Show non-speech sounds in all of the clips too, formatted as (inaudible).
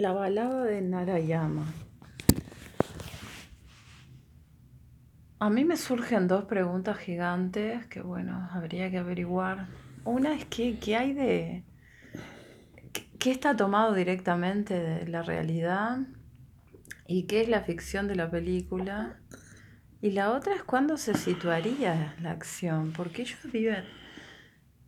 La balada de Narayama. A mí me surgen dos preguntas gigantes que, bueno, habría que averiguar. Una es ¿qué hay de... ¿Qué está tomado directamente de la realidad? ¿Y qué es la ficción de la película? Y la otra es cuándo se situaría la acción, porque ellos viven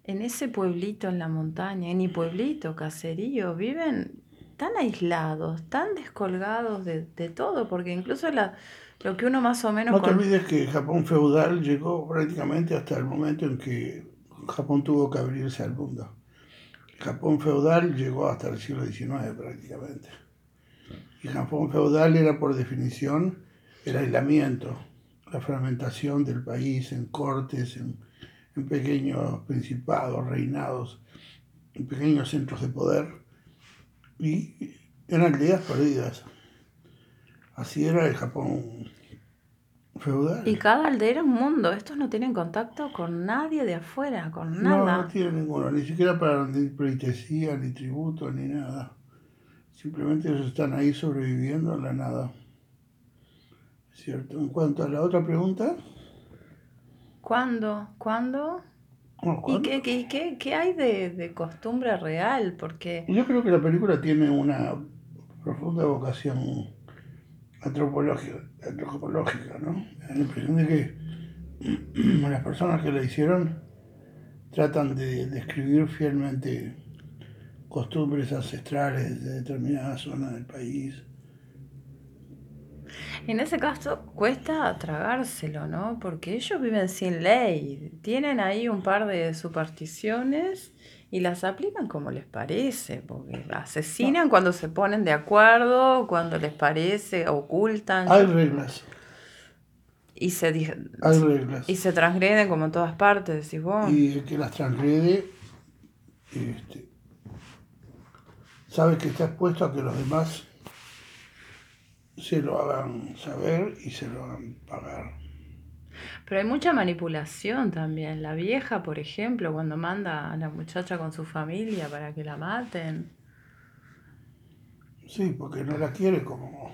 en ese pueblito en la montaña, ni pueblito, caserío, viven tan aislados, tan descolgados de, todo, porque incluso la, lo que uno más o menos... No te olvides que Japón feudal llegó prácticamente hasta el momento en que Japón tuvo que abrirse al mundo. Japón feudal llegó hasta el siglo XIX prácticamente. Y Japón feudal era por definición el aislamiento, la fragmentación del país en cortes, en, en pequeños principados, reinados, en pequeños centros de poder y eran aldeas perdidas. Así era el Japón feudal. Y cada aldea era un mundo. Estos no tienen contacto con nadie de afuera, con nada. No, no tienen ninguno, ni siquiera para ni pleitesía, ni tributo, ni nada. Simplemente ellos están ahí sobreviviendo en la nada. ¿Cierto? En cuanto a la otra pregunta. ¿Cuándo? ¿Cuándo? ¿Y qué, qué, qué, hay de, de, costumbre real? Porque... Yo creo que la película tiene una profunda vocación antropológica, antropológica ¿no? la impresión de que (clears throat) las personas que la hicieron tratan de describir fielmente costumbres ancestrales de determinada zona del país en ese caso cuesta tragárselo, ¿no? Porque ellos viven sin ley, tienen ahí un par de supersticiones y las aplican como les parece, porque asesinan cuando se ponen de acuerdo, cuando les parece, ocultan. Hay reglas. Y se, Hay reglas. Y se transgreden como en todas partes, decís vos. Y el que las transgrede este, sabe que está expuesto a que los demás se lo hagan saber y se lo hagan pagar. Pero hay mucha manipulación también. La vieja, por ejemplo, cuando manda a la muchacha con su familia para que la maten. Sí, porque no la quiere como.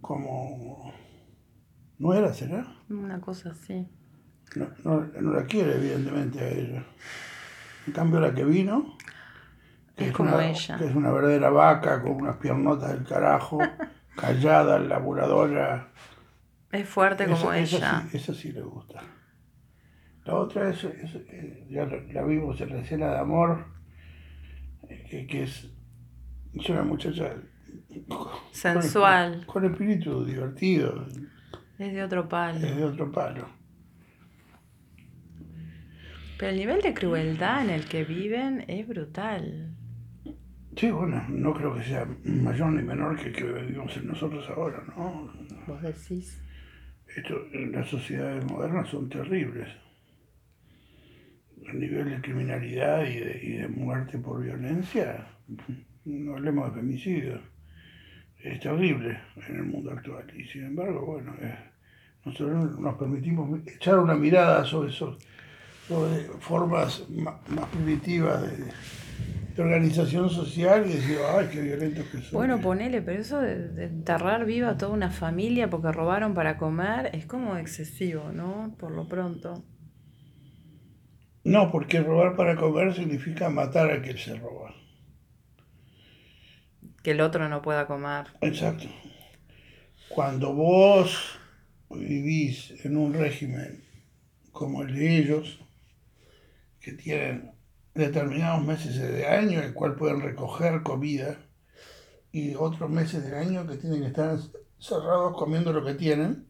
como. no era, ¿será? Una cosa así. No, no, no la quiere, evidentemente, a ella. En cambio, la que vino es, como ella. Que es una verdadera vaca con unas piernotas del carajo, (laughs) callada, laburadora. Es fuerte como ella. Esa sí, le gusta. La otra es, eh, ya la vimos en la escena de amor, eh, que, es, una muchacha sensual. Con, espíritu divertido. Es de otro palo. Es de otro palo. Pero el nivel de crueldad en el que viven es brutal. Sí, bueno, no creo que sea mayor ni menor que el que vivimos en nosotros ahora, ¿no? Vos decís. Esto, las sociedades modernas son terribles. El nivel de criminalidad y de, y de muerte por violencia, no hablemos de femicidio, es terrible en el mundo actual. Y sin embargo, bueno, nosotros nos permitimos echar una mirada sobre, eso, sobre formas más, más primitivas de de organización social y decir, ay, qué violentos que son. Bueno, ponele, pero eso de, enterrar viva a toda una familia porque robaron para comer es como excesivo, ¿no? Por lo pronto. No, porque robar para comer significa matar a quien se roba. Que el otro no pueda comer. Exacto. Cuando vos vivís en un régimen como el de ellos, que tienen determinados meses de año en el cual pueden recoger comida y otros meses del año que tienen que estar cerrados comiendo lo que tienen.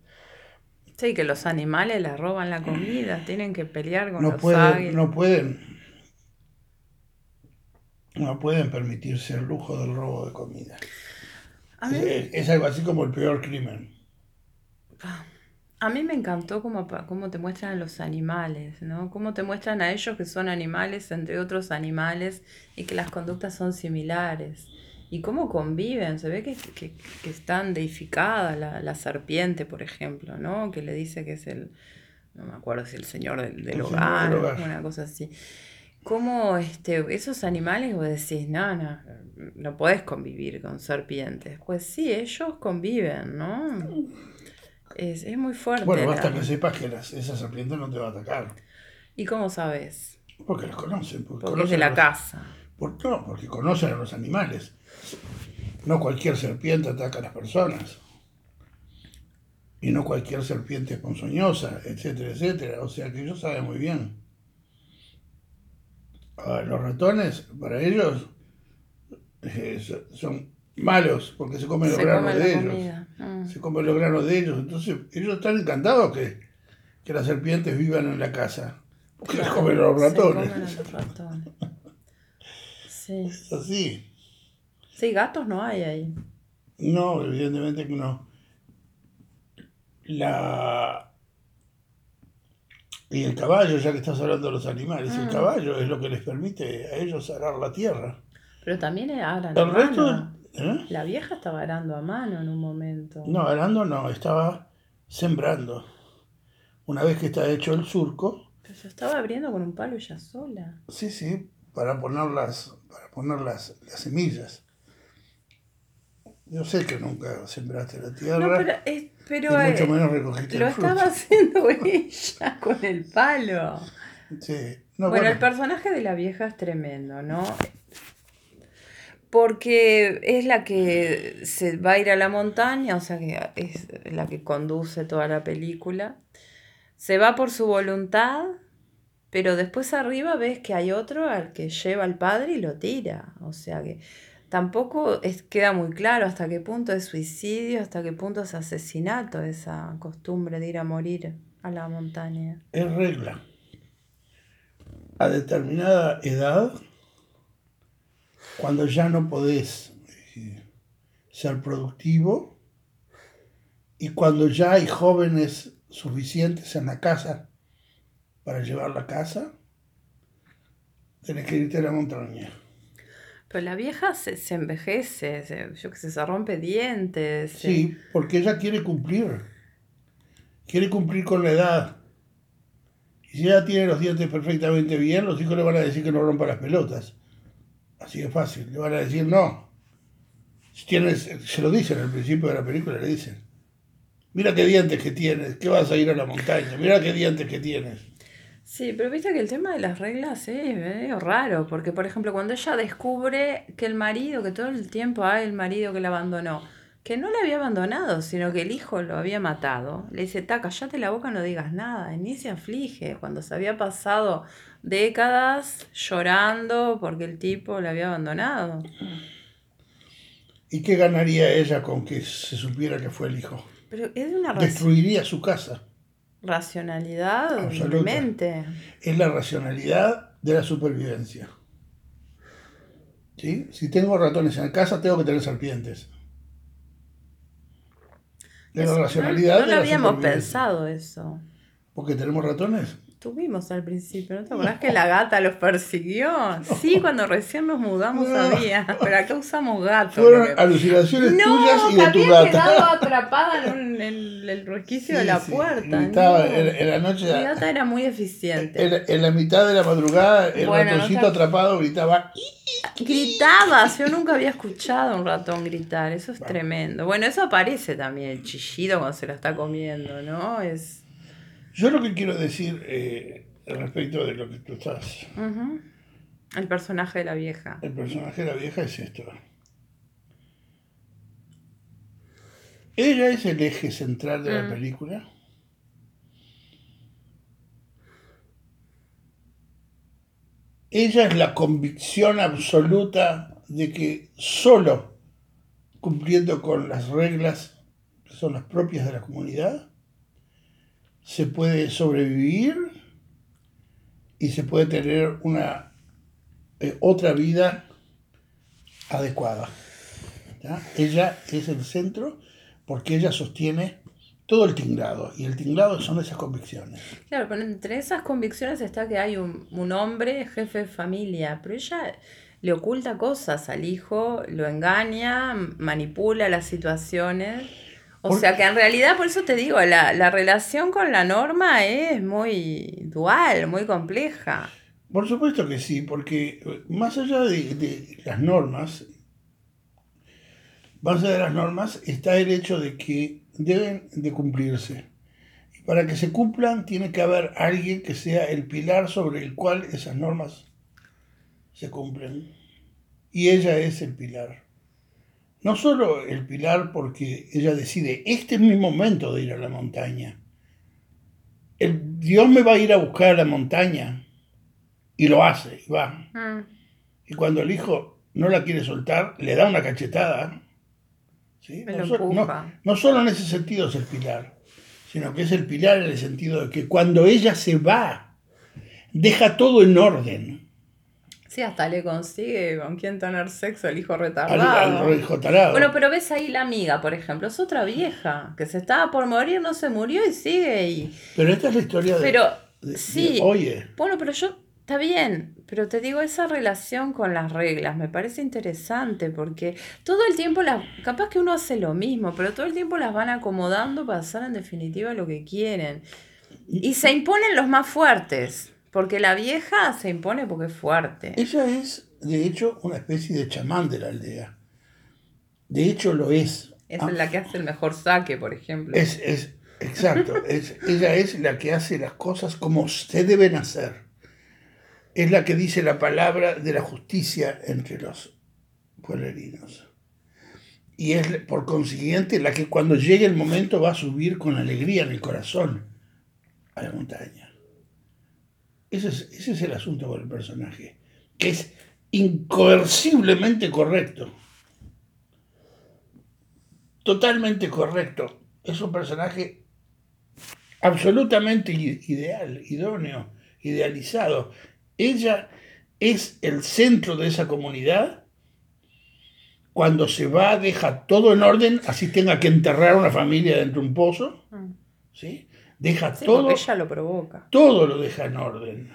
Sí, que los animales les roban la comida, tienen que pelear con no los pueden, No pueden, no pueden permitirse el lujo del robo de comida. Es, algo así como el peor crimen. Ah. A mí me encantó cómo, cómo te muestran los animales, ¿no? Cómo te muestran a ellos que son animales entre otros animales y que las conductas son similares. Y cómo conviven, se ve que, que, que están deificadas, la, la, serpiente, por ejemplo, ¿no? Que le dice que es el, no me acuerdo si el señor del, hogar, una cosa así. Cómo este, esos animales vos decís, no, no, no puedes convivir con serpientes. Pues sí, ellos conviven, ¿no? Es, es muy fuerte. Bueno, basta la- que sepas que las- esa serpiente no te va a atacar. ¿Y cómo sabes? Porque los conocen. Porque, Porque es conocen de a la los- casa. por- no, porque conocen a los animales. No cualquier serpiente ataca a las personas. Y no cualquier serpiente es ponzoñosa, etcétera, etcétera. O sea que ellos saben muy bien. Ahora, los ratones, para ellos, eh, so- son malos porque se comen los Se granos come de ellos. Mm. Se comen los granos de ellos. Entonces, ellos están encantados que, que las serpientes vivan en la casa. Porque les comen los Se ratones. comen a los ratones. Sí. Es así. Sí, gatos no hay ahí. No, evidentemente que no. La... Y el caballo, ya que estás hablando de los animales, el Mm. caballo es lo que les permite a ellos arar la tierra. Pero también aran El resto... mano. ¿Eh? La vieja estaba arando a mano en un momento. No, arando no, estaba sembrando. Una vez que está hecho el surco, Pero se estaba abriendo con un palo ella sola. sí, sí, para poner las, para poner las, las semillas. Yo sé que nunca sembraste la tierra, No, pero, es, pero y mucho eh, menos recogiste lo el fruto. estaba haciendo (laughs) ella con el palo. Sí. No, bueno, bueno, el personaje de la vieja es tremendo, ¿no? Porque es la que se va a ir a la montaña, o sea que es la que conduce toda la película. Se va por su voluntad, pero después arriba ves que hay otro al que lleva al padre y lo tira. O sea que tampoco es, queda muy claro hasta qué punto es suicidio, hasta qué punto es asesinato, esa costumbre de ir a morir a la montaña. es regla. A determinada edad, cuando ya no podés eh, ser productivo y cuando ya hay jóvenes suficientes en la casa para llevar la casa, tenés que irte a la montaña. Pero la vieja se, se envejece, se- yo que sé, se rompe dientes. se- Sí, porque ella quiere cumplir. Quiere cumplir con la edad. Y si ella tiene los dientes perfectamente bien, los hijos le van a decir que no rompa las pelotas. Así de fácil. Le van a decir no. Si tienes, se lo dicen al principio de la película, le dicen. Mira qué dientes que tienes, que vas a ir a la montaña, mira qué dientes que tienes. Sí, pero viste que el tema de las reglas es medio raro, porque por ejemplo cuando ella descubre que el marido, que todo el tiempo hay el marido que la abandonó, que no la había abandonado, sino que el hijo lo había matado, le dice, ta, callate la boca, no digas nada, ni se aflige, cuando se había pasado décadas llorando porque el tipo la había abandonado. ¿Y qué ganaría ella con que se supiera que fue el hijo? Pero es de una Destruiría su casa. racionalidad demente. es la racionalidad de la supervivencia. ¿Sí? Si tengo ratones en casa, tengo que tener serpientes. Es la racionalidad no, no de lo la habíamos pensado eso. Porque tenemos ratones. Tuvimos al principio, ¿no te acordás que la gata los persiguió? (laughs) Sí, cuando recién nos mudamos No. había, pero acá usamos gatos. Fueron que- alucinaciones tuyas No, y que de tu había quedado gata. (laughs) atrapada en, un- en el resquicio de la sí, puerta. no. en, en la noche, Mi gata era muy eficiente. en, en la mitad de la madrugada, el Bueno, ratoncito atrapado gritaba. Gritaba, yo nunca había escuchado a un ratón gritar, eso es tremendo. Bueno, eso aparece también, el chillido cuando se lo está comiendo, ¿no? Es... Yo lo que quiero decir eh, respecto de lo que tú estás. El personaje de la vieja. El personaje de la vieja es esto. Ella es el eje central de la Mm. película. Ella es la convicción absoluta de que solo cumpliendo con las reglas que son las propias de la comunidad se puede sobrevivir y se puede tener una eh, otra vida adecuada. ¿ya? Ella es el centro porque ella sostiene todo el tinglado y el tinglado son esas convicciones. Claro, pero entre esas convicciones está que hay un, un hombre jefe de familia, pero ella le oculta cosas al hijo, lo engaña, manipula las situaciones. O sea que en realidad, por eso te digo, la, la relación con la norma es muy dual, muy compleja. Por supuesto que sí, porque eh, más allá de, de las normas, base de las normas está el hecho de que deben de cumplirse. Y para que se cumplan tiene que haber alguien que sea el pilar sobre el cual esas normas se cumplen. Y ella es el pilar. No solo el pilar porque ella decide, este es mi momento de ir a la montaña. El Dios me va a ir a buscar a la montaña. Y lo hace, y va. Mm. Y cuando el hijo no la quiere soltar, le da una cachetada. ¿sí? No, so- no solo en ese sentido es el pilar, sino que es el pilar en el sentido de que cuando ella se va, deja todo en orden. Sí, hasta le consigue con quién tener sexo el hijo retardado. al hijo tarado. Bueno, pero ves ahí la amiga, por ejemplo, es otra vieja que se estaba por morir, no se murió y sigue ahí. Pero esta es la historia de, Pero, de- de- sí. oye, Bueno, pero yo, está bien, pero te digo, esa relación con las reglas me parece interesante porque todo el tiempo las, capaz que uno hace lo mismo, pero todo el tiempo las van acomodando para hacer en definitiva lo que quieren. Y se imponen los más fuertes, porque la vieja se impone porque es fuerte. ella es de hecho una especie de chamán de la aldea. De hecho lo es. Es Ah, la que hace el mejor saque, por ejemplo. Es, es, exacto, (laughs) es, ella es la que hace las cosas como se deben hacer. Es la que dice la palabra de la justicia entre los pueblerinos. Y es por consiguiente la que cuando llegue el momento va a subir con alegría en el corazón a la montaña. Ese es, ese es el asunto con el personaje, que es incoerciblemente correcto. Totalmente correcto. Es un personaje absolutamente ideal, idóneo, idealizado. Ella es el centro de esa comunidad. Cuando se va, deja todo en orden, así tenga que enterrar a una familia dentro de un pozo. Mm. ¿sí? Deja Sí, todo, ella lo provoca. todo lo deja en orden.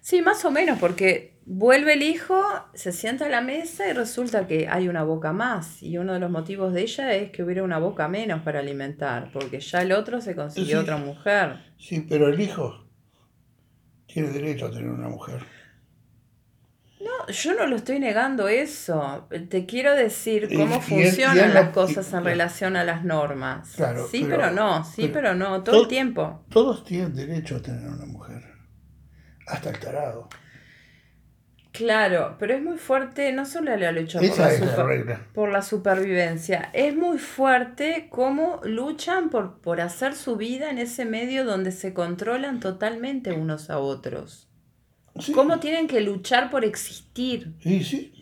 Sí, más o menos, porque vuelve el hijo, se sienta a la mesa y resulta que hay una boca más. Y uno de los motivos de ella es que hubiera una boca menos para alimentar, porque ya el otro se consiguió Sí. otra mujer. Sí, pero el hijo tiene derecho a tener una mujer. Yo no lo estoy negando eso. Te quiero decir cómo y él- y funcionan las cosas en relación a las normas. Claro, sí, pero- pero, no, sí, pero- pero, no, todo el tiempo. Todos tienen derecho a tener una mujer. Hasta el tarado. Claro, pero es muy fuerte, no solo la lucha por la, por la supervivencia, es muy fuerte cómo luchan por, por hacer su vida en ese medio donde se controlan totalmente unos a otros. Sí. Cómo tienen que luchar por existir. Y sí.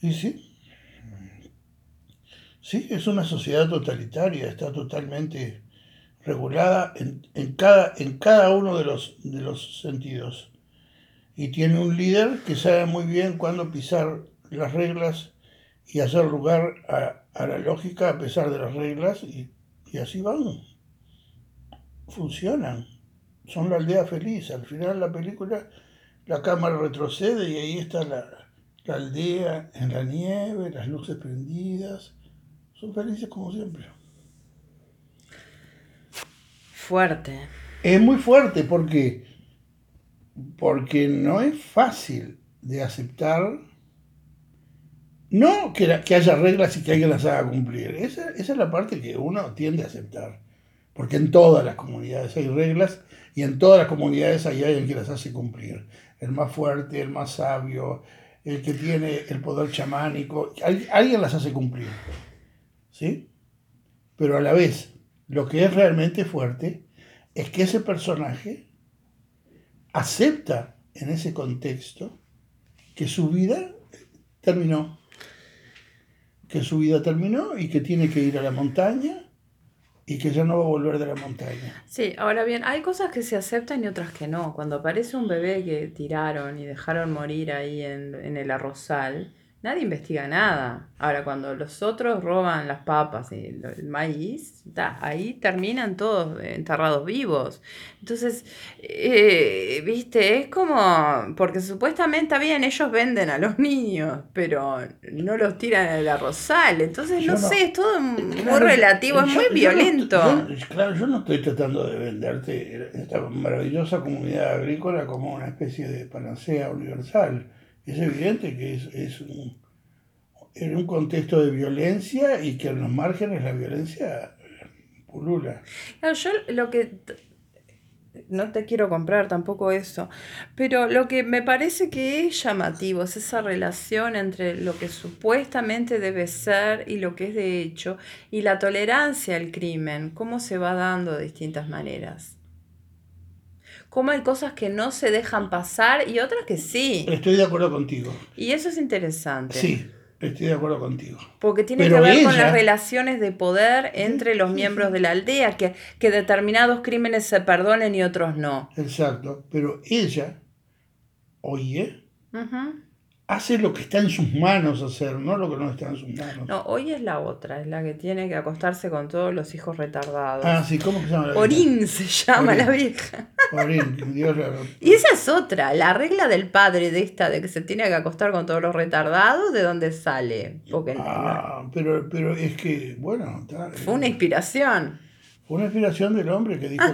Y sí. Sí, es una sociedad totalitaria, está totalmente regulada en, en cada, en cada uno de los, de los sentidos. Y tiene un líder que sabe muy bien cuándo pisar las reglas y hacer lugar a, a la lógica a pesar de las reglas y, y así van. Funcionan. Son la aldea feliz. Al final de la película la cámara retrocede y ahí está la, la aldea en la nieve, las luces prendidas. Son felices como siempre. Fuerte. Es muy fuerte porque, porque no es fácil de aceptar. No que, la- que haya reglas y que alguien las haga cumplir. Esa, esa es la parte que uno tiende a aceptar. Porque en todas las comunidades hay reglas y en todas las comunidades hay alguien que las hace cumplir. El más fuerte, el más sabio, el que tiene el poder chamánico. al- Alguien las hace cumplir. ¿Sí? Pero a la vez, lo que es realmente fuerte es que ese personaje acepta en ese contexto que su vida terminó. Que su vida terminó y que tiene que ir a la montaña y que ya no va a volver de la montaña. Sí, ahora bien, hay cosas que se aceptan y otras que no. Cuando aparece un bebé que tiraron y dejaron morir ahí en, en el arrozal, nadie investiga nada. Ahora, cuando los otros roban las papas y el, el maíz, ta, ahí terminan todos enterrados vivos. Entonces, eh, viste, es como, porque supuestamente bien, ellos venden a los (laughs) niños, pero no los tiran al arrozal. Entonces, no, no- sé, es todo muy relativo, es yo- muy yo violento. yo- claro, yo no estoy tratando de venderte esta maravillosa comunidad agrícola como una especie de panacea universal. Es evidente que es, es un, en un contexto de violencia y que en los márgenes la violencia pulula. Yo lo que no te quiero comprar tampoco eso, pero lo que me parece que es llamativo es esa relación entre lo que supuestamente debe ser y lo que es de hecho, y la tolerancia al crimen, cómo se va dando de distintas maneras. Cómo hay cosas que no se dejan pasar y otras que sí. Estoy de acuerdo contigo. Y eso es interesante. Sí, Estoy de acuerdo contigo. Porque tiene que ver con las relaciones de poder entre los miembros de la aldea, que, que determinados crímenes se perdonen y otros no. Exacto, pero ella, oye, hace lo que está en sus manos hacer, no lo que no está en sus manos. No, hoy es la otra, es la que tiene que acostarse con todos los hijos retardados. Ah, sí, ¿cómo se llama la vieja? Orín se llama la vieja. Orín, Dios la... Y esa es otra, la regla del padre de esta, de que se tiene que acostar con todos los retardados, ¿de dónde sale? Porque ah, pero, pero es que, bueno... fue una inspiración. Fue una inspiración del hombre que dijo...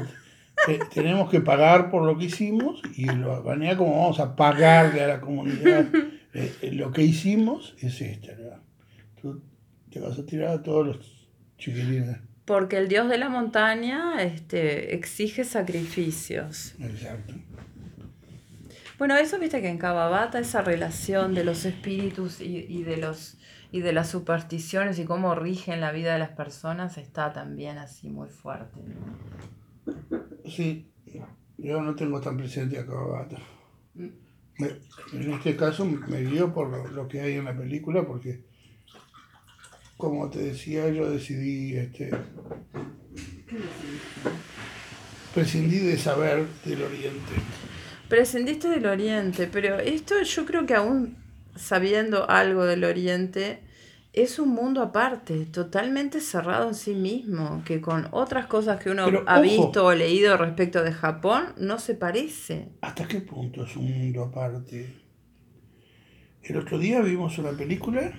que tenemos que pagar por lo que hicimos y lo manera como vamos a pagarle a la comunidad (laughs) eh, lo que hicimos es esta, Tú te vas a tirar a todos los chiquilines. Porque el dios de la montaña este, exige sacrificios. Exacto. Bueno, eso viste que en Kababata esa relación de los espíritus y, de los y de las supersticiones y cómo rigen la vida de las personas está también así muy fuerte. Sí, yo no tengo tan presente a Kababata. En este caso me guío por lo, que hay en la película porque, como te decía, yo decidí, este, prescindí de saber del Oriente. Prescindiste del Oriente, pero esto yo creo que aún sabiendo algo del Oriente, es un mundo aparte, totalmente cerrado en sí mismo, que con otras cosas que uno ha visto o leído respecto de Japón no se parece. ¿Hasta qué punto es un mundo aparte? El otro día vimos una película,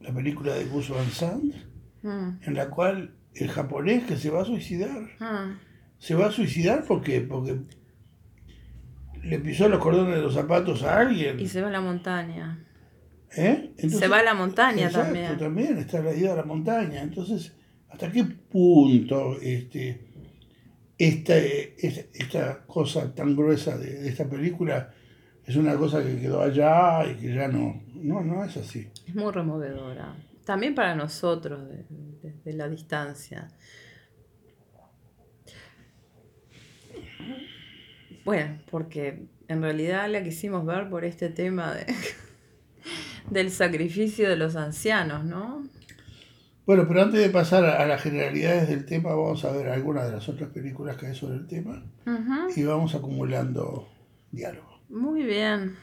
la película de Gus Van Sant, mm. en la cual el japonés que se va a suicidar, mm. se va a suicidar porque, porque le pisó los cordones de los zapatos a alguien. Y se va a la montaña. ¿Eh? se va a la montaña exacto, también. también está la idea de la montaña. Entonces, ¿hasta qué punto este, esta, esta cosa tan gruesa de, esta película es una cosa que quedó allá y que ya no, no, no es así? Es muy removedora. También para nosotros, desde la distancia. Bueno, porque en realidad la quisimos ver por este tema de del sacrificio de los ancianos, ¿no? Bueno, pero antes de pasar a las generalidades del tema, vamos a ver algunas de las otras películas que hay sobre el tema y vamos acumulando diálogo. Muy bien.